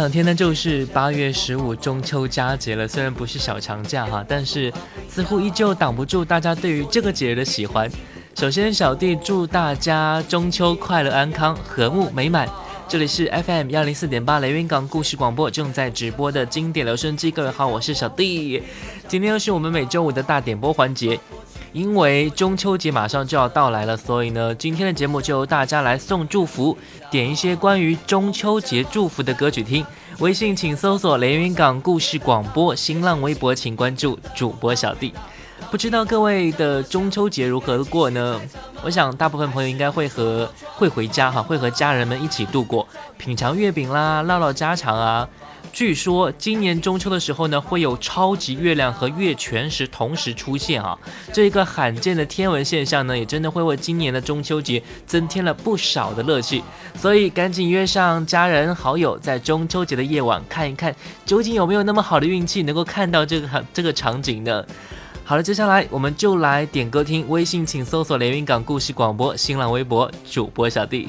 两天呢，就是八月十五中秋佳节了。虽然不是小长假哈，但是似乎依旧挡不住大家对于这个节日的喜欢。首先，小弟祝大家中秋快乐、安康、和睦美满。这里是 FM 幺零四点八雷云港故事广播正在直播的经典留声机。各位好，我是小弟。今天又是我们每周五的大点播环节。因为中秋节马上就要到来了，所以呢，今天的节目就由大家来送祝福，点一些关于中秋节祝福的歌曲听。微信请搜索“连云港故事广播”，新浪微博请关注主播小弟。不知道各位的中秋节如何过呢？我想大部分朋友应该会和会回家哈，会和家人们一起度过，品尝月饼啦，唠唠家常啊。据说今年中秋的时候呢，会有超级月亮和月全食同时出现啊！这一个罕见的天文现象呢，也真的会为今年的中秋节增添了不少的乐趣。所以赶紧约上家人好友，在中秋节的夜晚看一看，究竟有没有那么好的运气能够看到这个这个场景呢？好了，接下来我们就来点歌听。微信请搜索“连云港故事广播”，新浪微博主播小弟。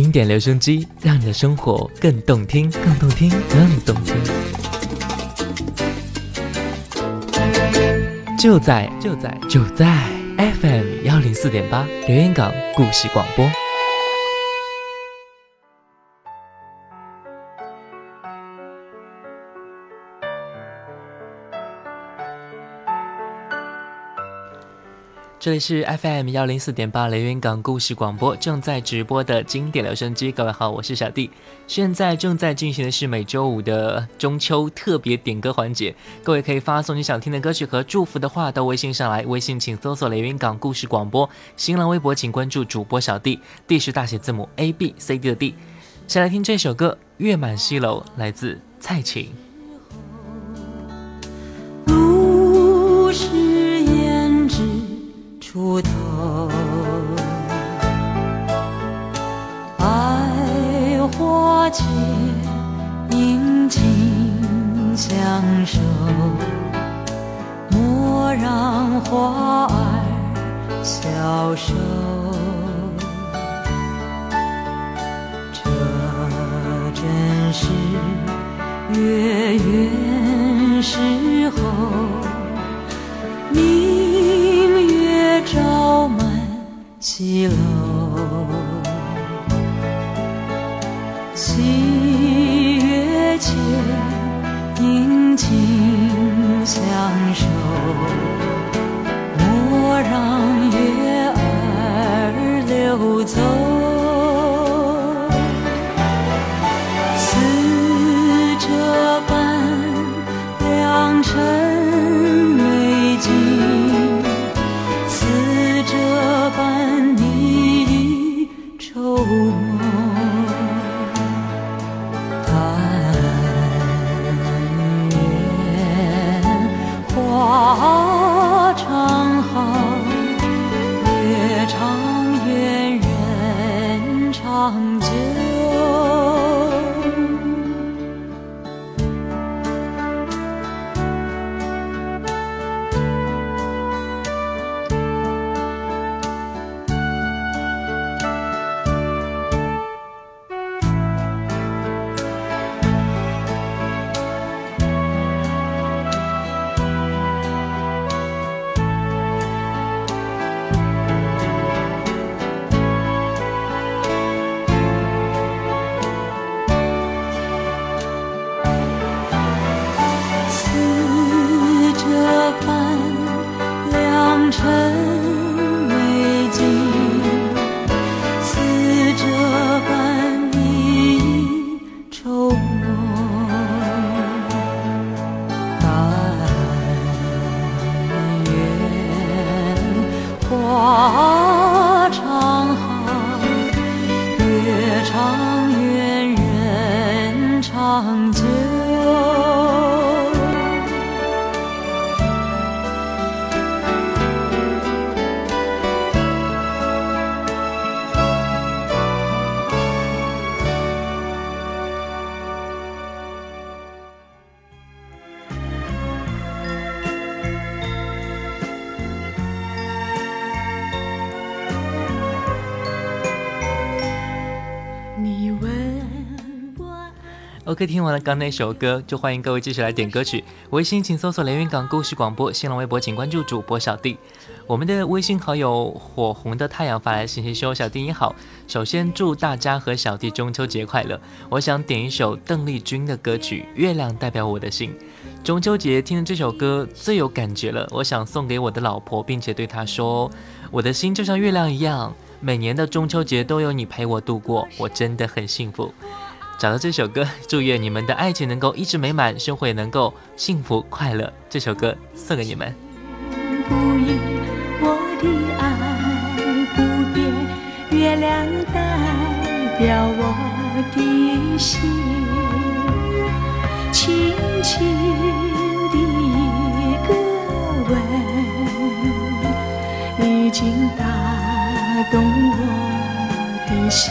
经典留声机，让你的生活更动听，更动听，更动听。就在就在就在 FM 幺零四点八，留言港故事广播。这里是 FM 幺零四点八雷云港故事广播正在直播的经典留声机，各位好，我是小弟。现在正在进行的是每周五的中秋特别点歌环节，各位可以发送你想听的歌曲和祝福的话到微信上来，微信请搜索雷云港故事广播，新浪微博请关注主播小弟，D 是大写字母 A B C D 的 D。先来听这首歌《月满西楼》，来自蔡琴。出头，百花间宁静相守，莫让花儿消瘦。这真是月圆时候。西楼，西月前宁静相守，莫让月儿流走。长航，月长圆，人长久。OK，听完了刚那首歌，就欢迎各位继续来点歌曲。微信请搜索连云港故事广播，新浪微博请关注主播小弟。我们的微信好友火红的太阳发来信息说：“小弟你好，首先祝大家和小弟中秋节快乐。我想点一首邓丽君的歌曲《月亮代表我的心》。中秋节听的这首歌最有感觉了，我想送给我的老婆，并且对她说：我的心就像月亮一样，每年的中秋节都有你陪我度过，我真的很幸福。”找到这首歌，祝愿你们的爱情能够一直美满，生活也能够幸福快乐。这首歌送给你们。不移我的爱不变，月亮代表我的心，轻轻的一个吻，已经打动我的心。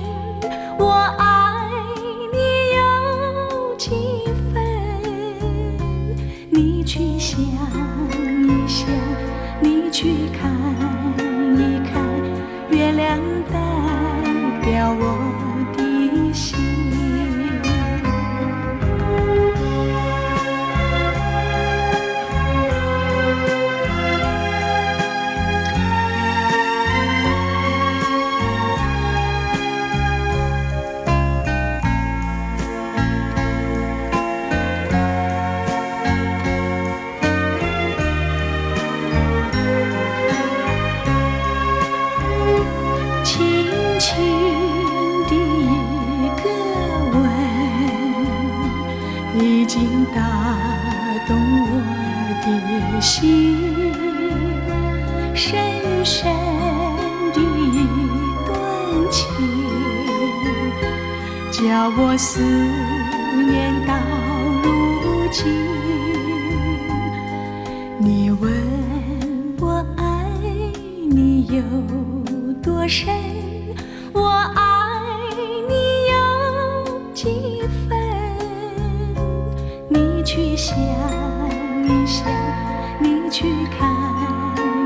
我爱你有几分？你去想一想，你去看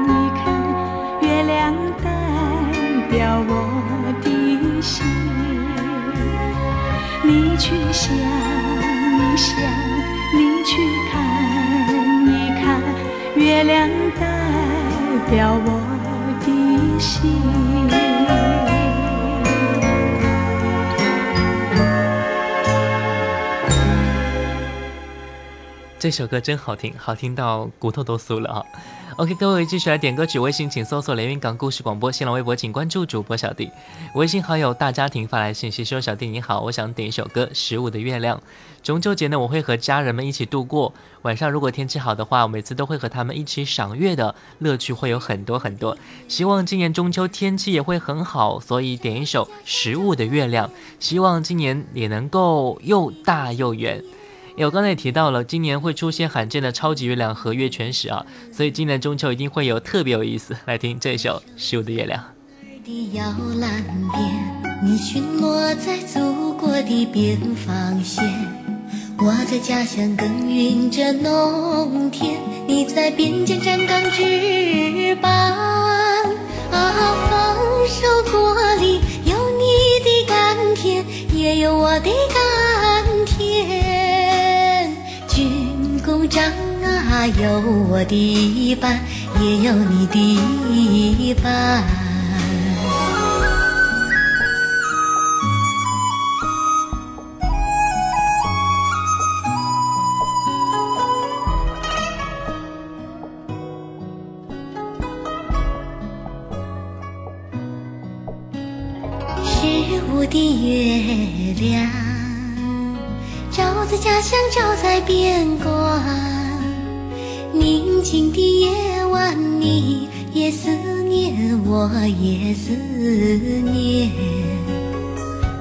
一看，月亮代表我的心。你去想一想，你去看一看，月亮代表我的心。这首歌真好听，好听到骨头都酥了啊！OK，各位继续来点歌曲，微信请搜索连云港故事广播，新浪微博请关注主播小弟，微信好友大家庭发来信息说：“小弟你好，我想点一首歌《十五的月亮》。中秋节呢，我会和家人们一起度过，晚上如果天气好的话，每次都会和他们一起赏月的乐趣会有很多很多。希望今年中秋天气也会很好，所以点一首《十五的月亮》，希望今年也能够又大又圆。”我刚才也提到了，今年会出现罕见的超级月亮和月全食啊，所以今年中秋一定会有特别有意思。来听这首《十五的月亮》。的摇篮边，你巡逻在祖国的边防线，我在家乡耕耘着农田，你在边疆站岗值班。有我的一半，也有你的一半。十五的月亮。照在家乡，照在边关，静的夜晚，你也思念，我也思念。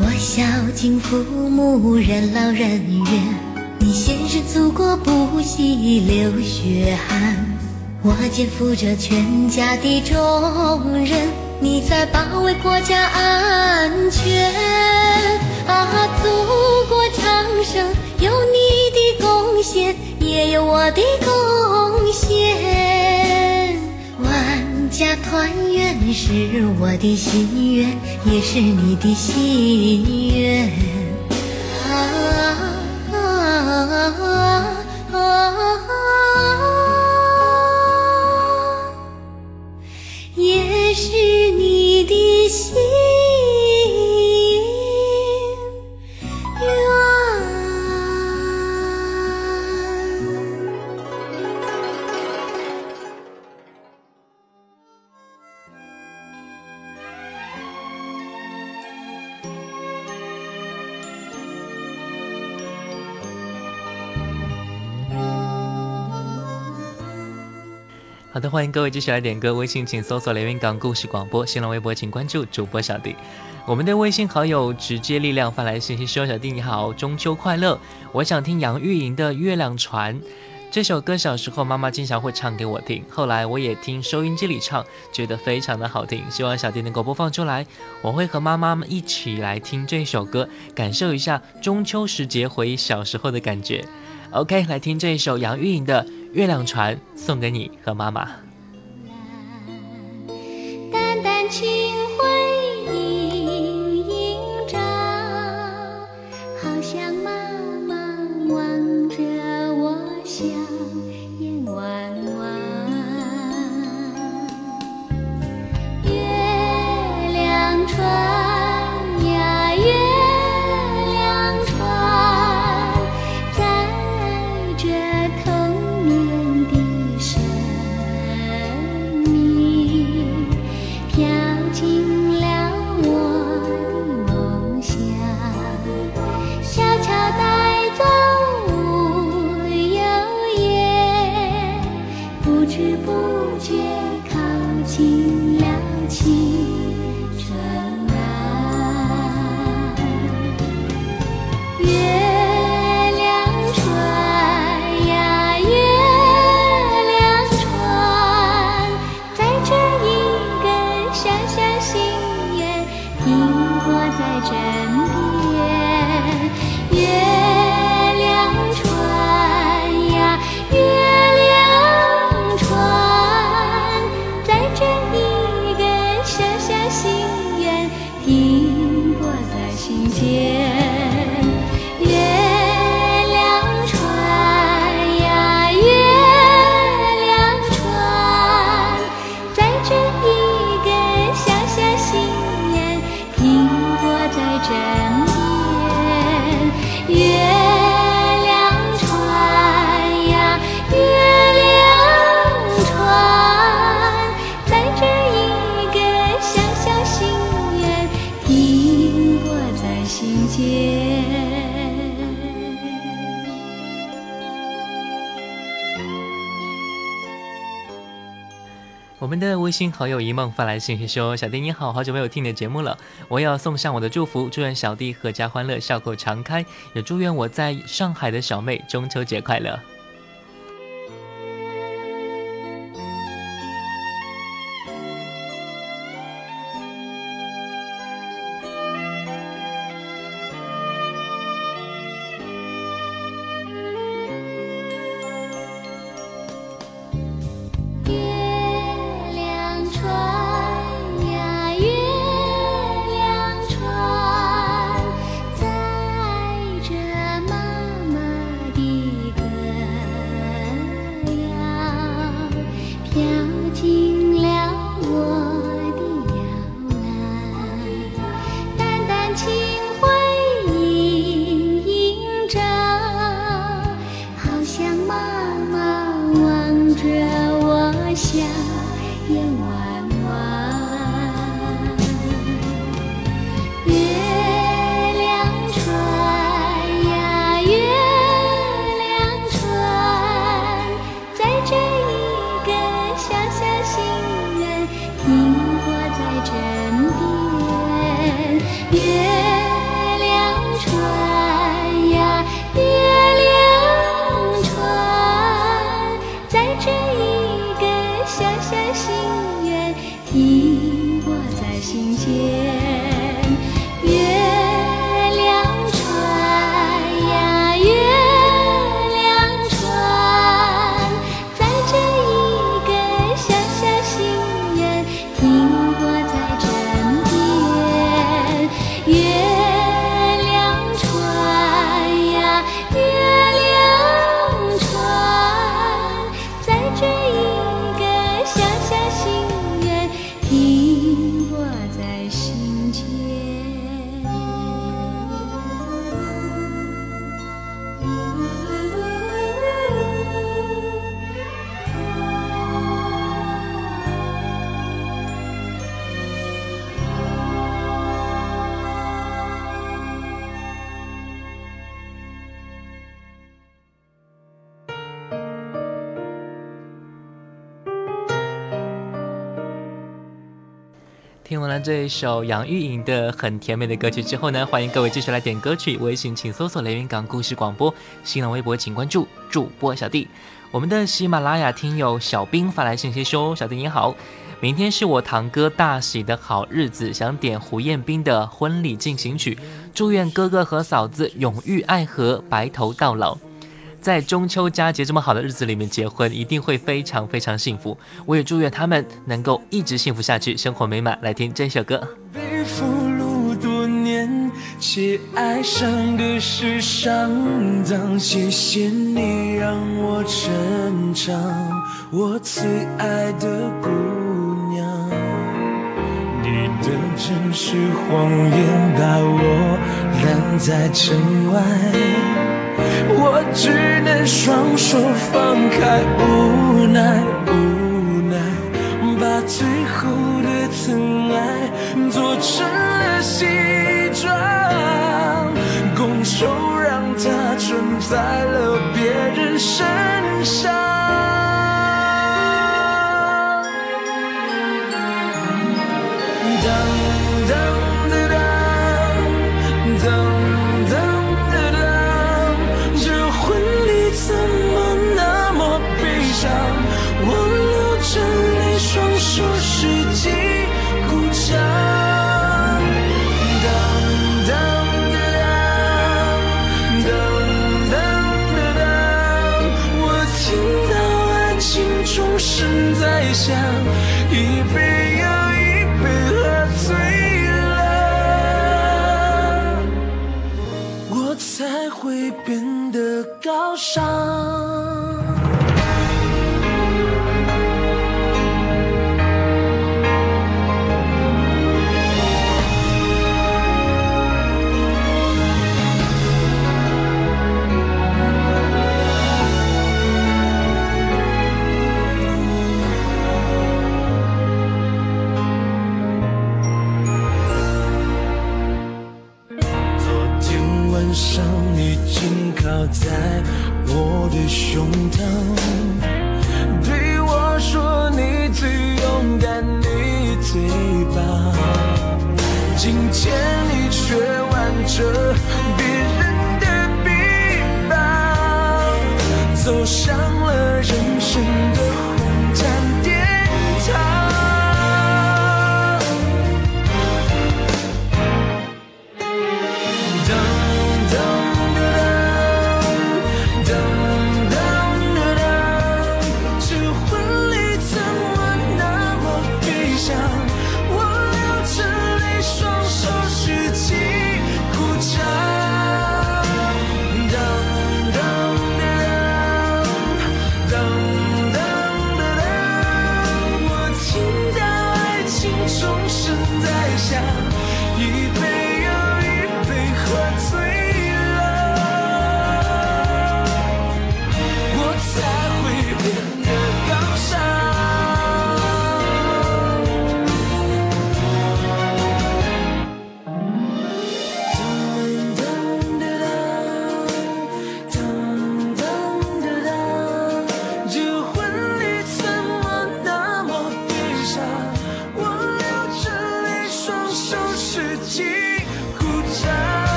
我孝敬父母，任劳任怨，你献身祖国，不惜流血汗。我肩负着全家的重任，你在保卫国家安全。啊，祖国！昌盛有你的贡献，也有我的贡献。万家团圆是我的心愿，也是你的心愿。欢迎各位继续来点歌。微信请搜索“连云港故事广播”，新浪微博请关注主播小弟。我们的微信好友直接力量发来信息说：“小弟你好，中秋快乐！我想听杨钰莹的《月亮船》这首歌，小时候妈妈经常会唱给我听，后来我也听收音机里唱，觉得非常的好听。希望小弟能够播放出来，我会和妈妈们一起来听这首歌，感受一下中秋时节回忆小时候的感觉。OK，来听这一首杨钰莹的。”月亮船送给你和妈妈。淡淡清辉映我们的微信好友一梦发来信息说：“小弟你好，好久没有听你的节目了，我要送上我的祝福，祝愿小弟阖家欢乐，笑口常开，也祝愿我在上海的小妹中秋节快乐。”听完了这一首杨钰莹的很甜美的歌曲之后呢，欢迎各位继续来点歌曲。微信请搜索“雷云港故事广播”，新浪微博请关注主播小弟。我们的喜马拉雅听友小兵发来信息说：“小弟你好，明天是我堂哥大喜的好日子，想点胡彦斌的婚礼进行曲，祝愿哥哥和嫂子永浴爱河，白头到老。”在中秋佳节这么好的日子里面结婚，一定会非常非常幸福。我也祝愿他们能够一直幸福下去，生活美满。来听这首歌。被俘虏多年，却爱上的是上当。谢谢你让我成长，我最爱的姑娘。你的真实谎言把我拦在城外。我只能双手放开，无奈无奈，把最后的疼爱做成了西装，拱手让它存在了别人身上。伤胸膛。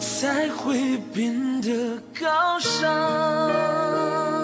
才会变得高尚。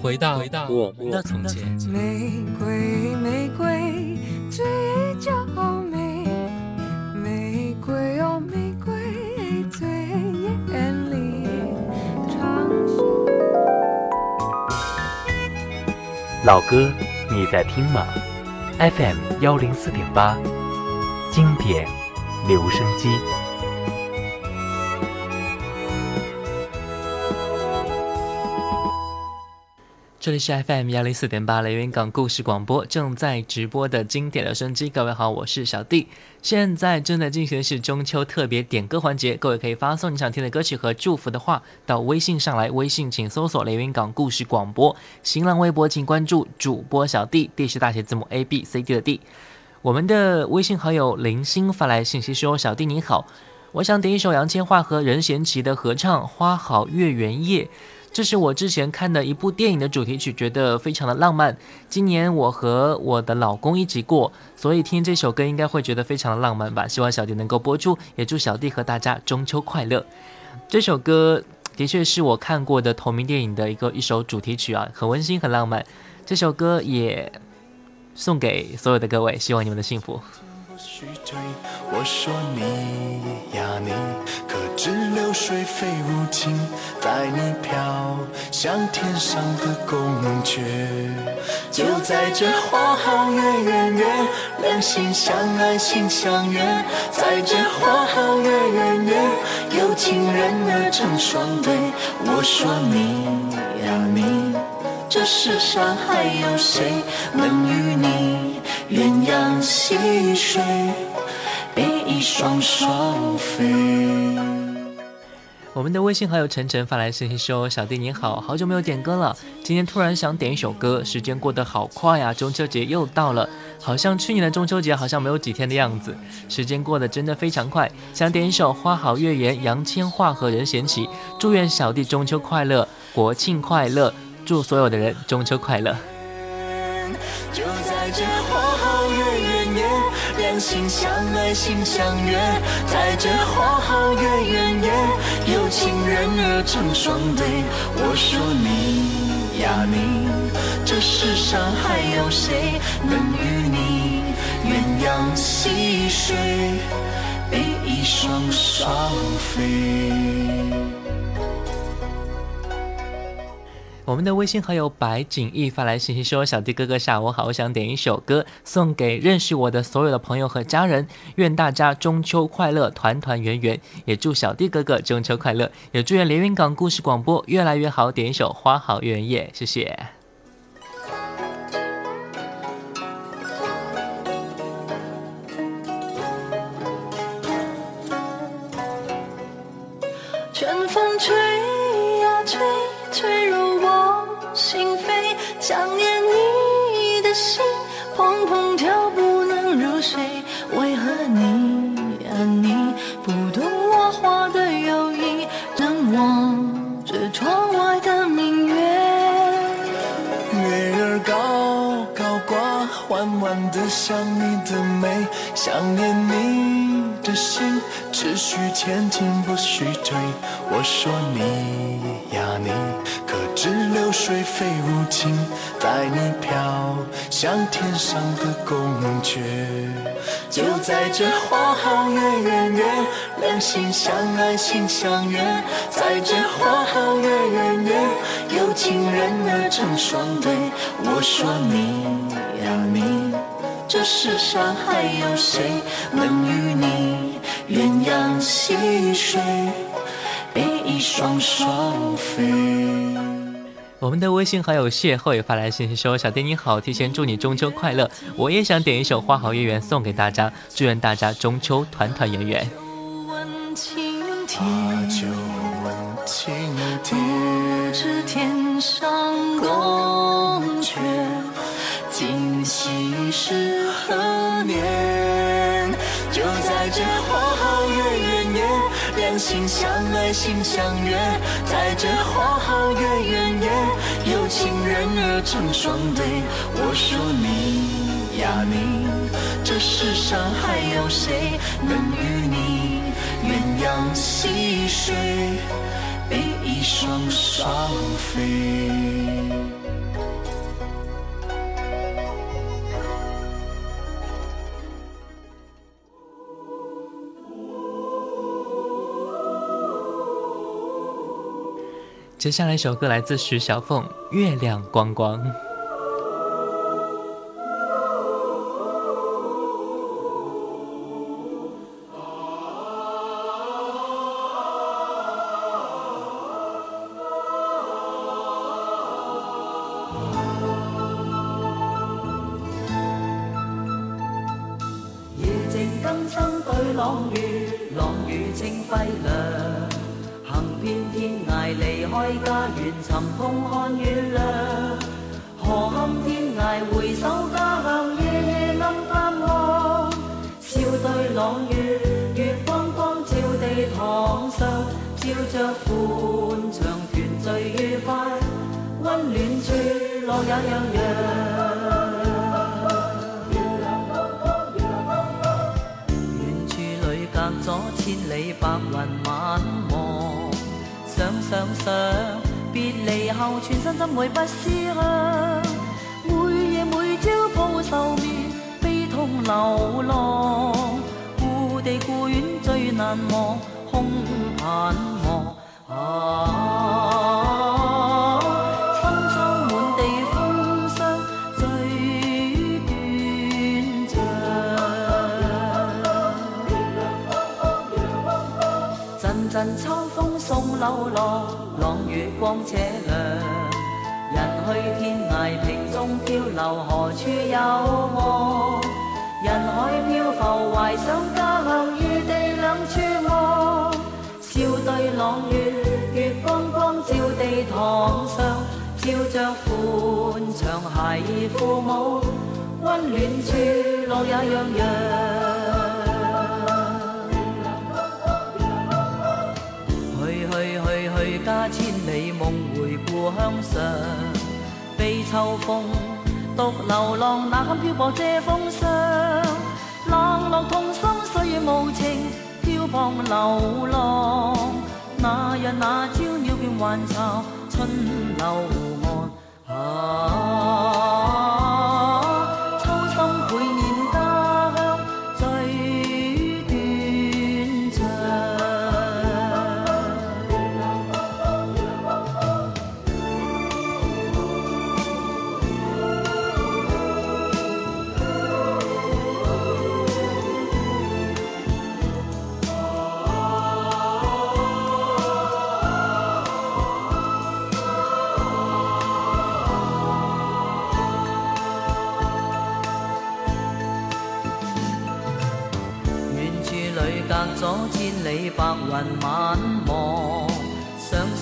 回到回到我们的从前。玫瑰，玫瑰，最娇美。玫瑰哦，玫瑰最艳丽。长老歌，你在听吗？FM 幺零四点八，经典留声机。这里是 FM 幺零四点八雷云港故事广播正在直播的经典留声机，各位好，我是小弟。现在正在进行的是中秋特别点歌环节，各位可以发送你想听的歌曲和祝福的话到微信上来，微信请搜索雷云港故事广播，新浪微博请关注主播小弟，D 是大写字母 A B C D 的 D。我们的微信好友林星发来信息说：“小弟你好，我想点一首杨千嬅和任贤齐的合唱《花好月圆夜》。”这是我之前看的一部电影的主题曲，觉得非常的浪漫。今年我和我的老公一起过，所以听这首歌应该会觉得非常的浪漫吧。希望小弟能够播出，也祝小弟和大家中秋快乐。这首歌的确是我看过的同名电影的一个一首主题曲啊，很温馨，很浪漫。这首歌也送给所有的各位，希望你们的幸福。虚推，我说你呀你，可知流水非无情，带你飘向天上的宫阙。就在这花好月圆夜，两心相爱心相悦，在这花好月圆夜，有情人儿成双对。我说你呀你，这世上还有谁能与你？鸳鸯戏水，比翼双双飞。我们的微信好友晨晨发来信息说：“小弟你好，好久没有点歌了，今天突然想点一首歌，时间过得好快呀，中秋节又到了，好像去年的中秋节好像没有几天的样子，时间过得真的非常快。想点一首《花好月圆》，杨千嬅和任贤齐，祝愿小弟中秋快乐，国庆快乐，祝所有的人中秋快乐。”就在这花两心相爱心相悦，在这花好月圆夜，有情人儿成双对。我说你呀你，这世上还有谁能与你鸳鸯戏水，比翼双双飞？我们的微信好友白景逸发来信息说：“小弟哥哥下午好，我想点一首歌送给认识我的所有的朋友和家人，愿大家中秋快乐，团团圆圆。也祝小弟哥哥中秋快乐，也祝愿连云港故事广播越来越好。点一首《花好月圆夜》，谢谢。”春风吹呀吹，吹入我心扉。想念你的心砰砰跳，不能入睡。为何你呀你不懂我花的友谊，能望着窗外的明月？月儿高高挂，缓缓地想你的美，想念你的心，只许前进不许退。我说你呀你，可知流水非无情，带你飘向天上的宫阙。就在这花好月圆夜，两心相爱心相悦，在这花好月圆夜，有情人儿成双对。我说你呀你，这世上还有谁能与你鸳鸯戏水，比翼双双飞？我们的微信好友邂逅也发来信息说：“小丁你好，提前祝你中秋快乐！我也想点一首《花好月圆》送给大家，祝愿大家中秋团团圆圆。”，今夕是何年？就在这花好，两心相爱心相悦，在这花好月圆夜，有情人儿成双对。我说你呀你，这世上还有谁能与你鸳鸯戏水，比翼双双飞？接下来一首歌来自徐小凤，《月亮光光》。溫暖處樂也洋洋。遠處裏隔咗千里白雲晚望，想想想，別離後全身怎会不思鄉？每夜每朝抱愁眠，悲痛流浪，故地故园最難忘，空盼望。啊，光且亮。人去天涯瓶中漂流，何处有望？人海漂浮，懷想家鄉，異地兩處望。笑對朗月，月光光照地堂上，照着歡暢孩儿父母，溫暖處樂也洋洋。墙上，被秋风独流浪，哪堪漂泊借风霜？冷落痛心，岁月无情，漂泊流浪。那日那朝，鸟倦还巢，春流岸。啊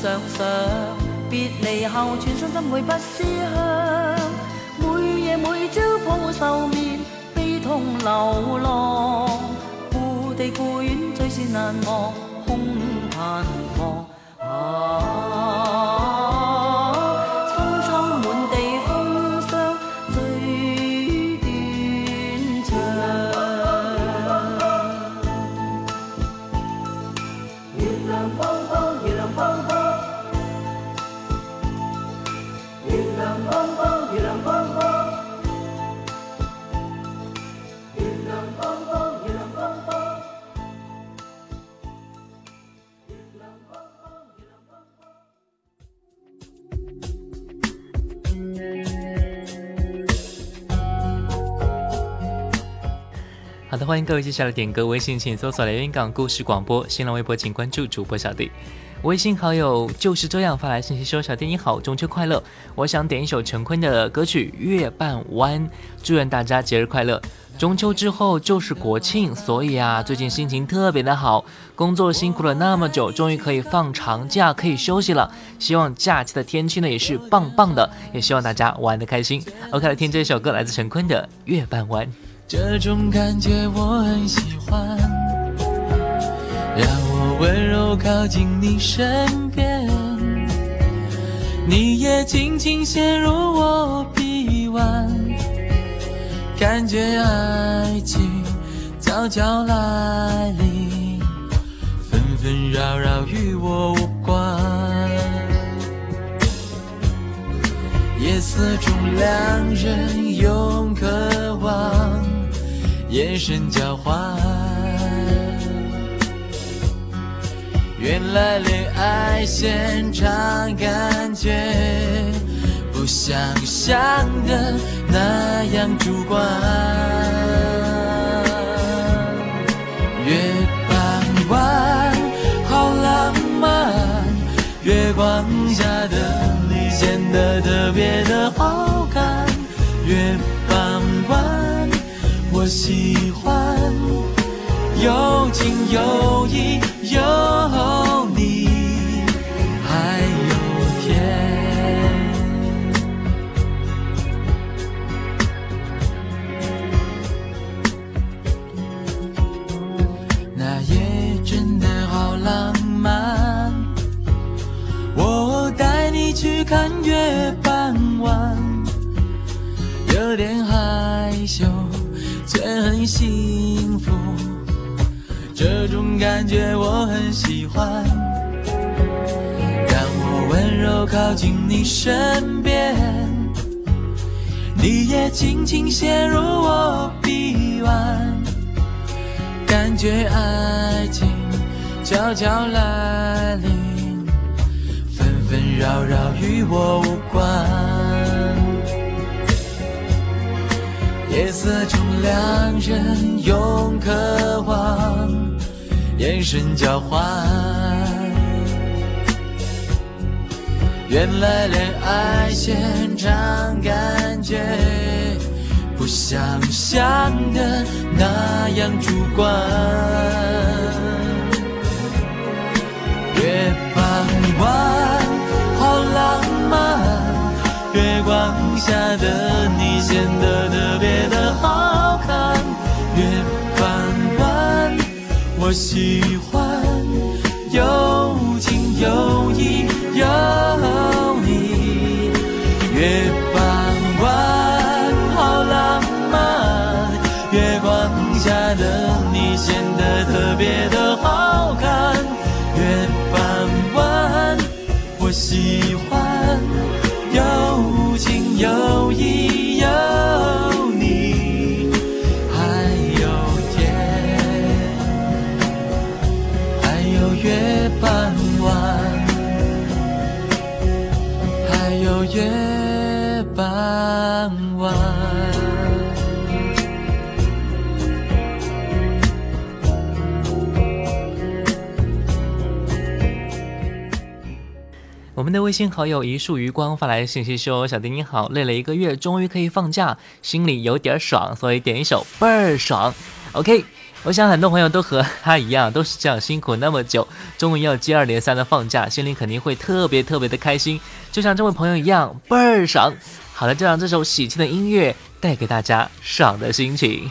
想想想，別離後全身心会不思乡，每夜每朝抱愁眠，悲痛流浪，故地故园最是难忘，空盼望。啊，好的，欢迎各位接下来点歌，微信请搜索“连云港故事广播”，新浪微博请关注主播小弟。微信好友就是这样发来信息说：“小弟你好，中秋快乐！我想点一首陈坤的歌曲《月半弯》，祝愿大家节日快乐。中秋之后就是国庆，所以啊，最近心情特别的好，工作辛苦了那么久，终于可以放长假，可以休息了。希望假期的天气呢也是棒棒的，也希望大家玩的开心。OK，来听这一首歌，来自陈坤的《月半弯》。这种感觉我很喜欢，让我温柔靠近你身边，你也轻轻陷入我臂弯，感觉爱情悄悄来临，纷纷扰扰与我无关。夜色中，两人用渴望眼神交换。原来恋爱现场感觉不像想的那样主观。月半弯，好浪漫，月光下的你显得特别的好我喜欢，有情有义有幸福。这种感觉我很喜欢，让我温柔靠近你身边，你也轻轻陷入我臂弯。感觉爱情悄悄来临，纷纷扰扰与我无关。夜色中，两人用渴望眼神交换。原来恋爱现场感觉不像想的那样主观。月半弯，好浪漫，月光下的你显得特别的好看月半弯我喜欢有情有义有你月半弯好浪漫月光下的你显得特别的好看月半弯我喜欢要我们的微信好友一束余光发来信息说：“小丁你好，累了一个月，终于可以放假，心里有点爽，所以点一首倍儿爽。”OK，我想很多朋友都和他一样，都是这样辛苦那么久，终于要接二连三的放假，心里肯定会特别特别的开心，就像这位朋友一样倍儿爽。好了，就让这首喜庆的音乐带给大家爽的心情。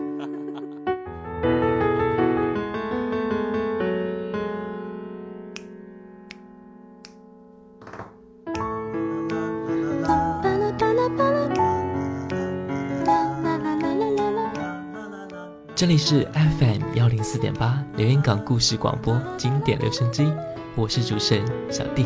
里是 FM 幺零四点八连云港故事广播经典留声机，我是主持人小弟。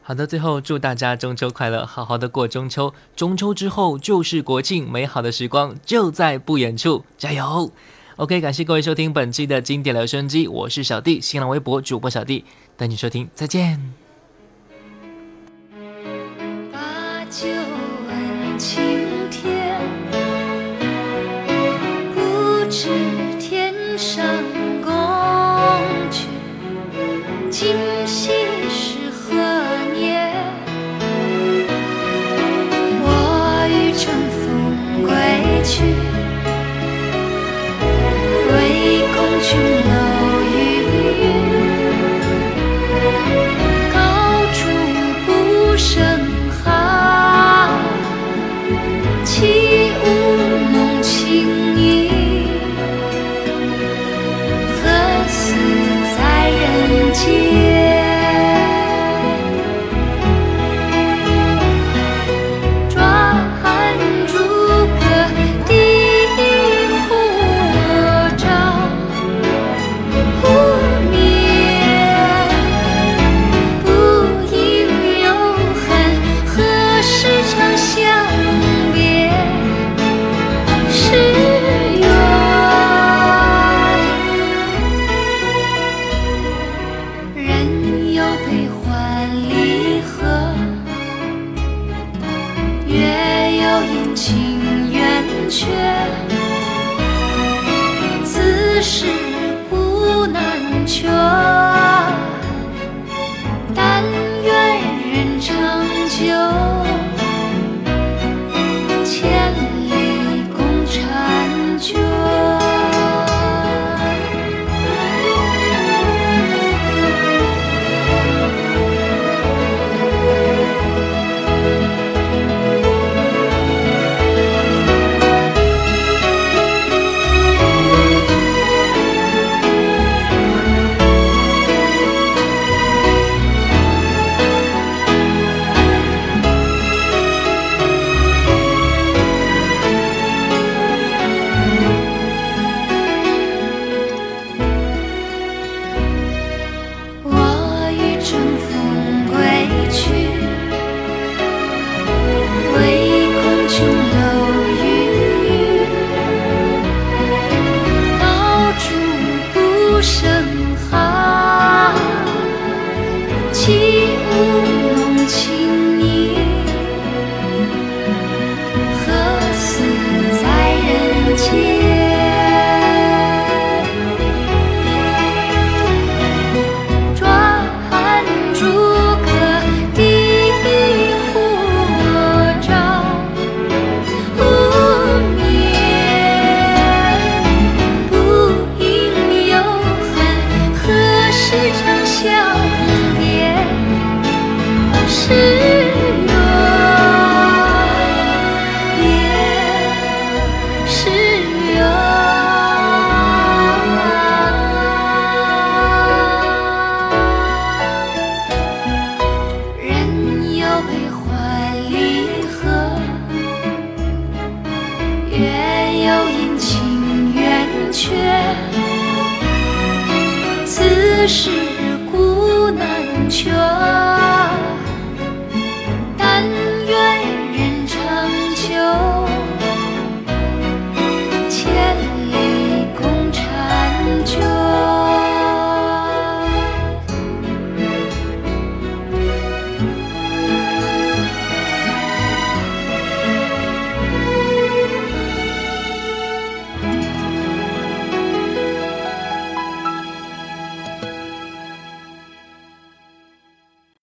好的，最后祝大家中秋快乐，好好的过中秋。中秋之后就是国庆，美好的时光就在不远处，加油！OK，感谢各位收听本期的经典留声机，我是小弟，新浪微博主播小弟，等你收听，再见。就问情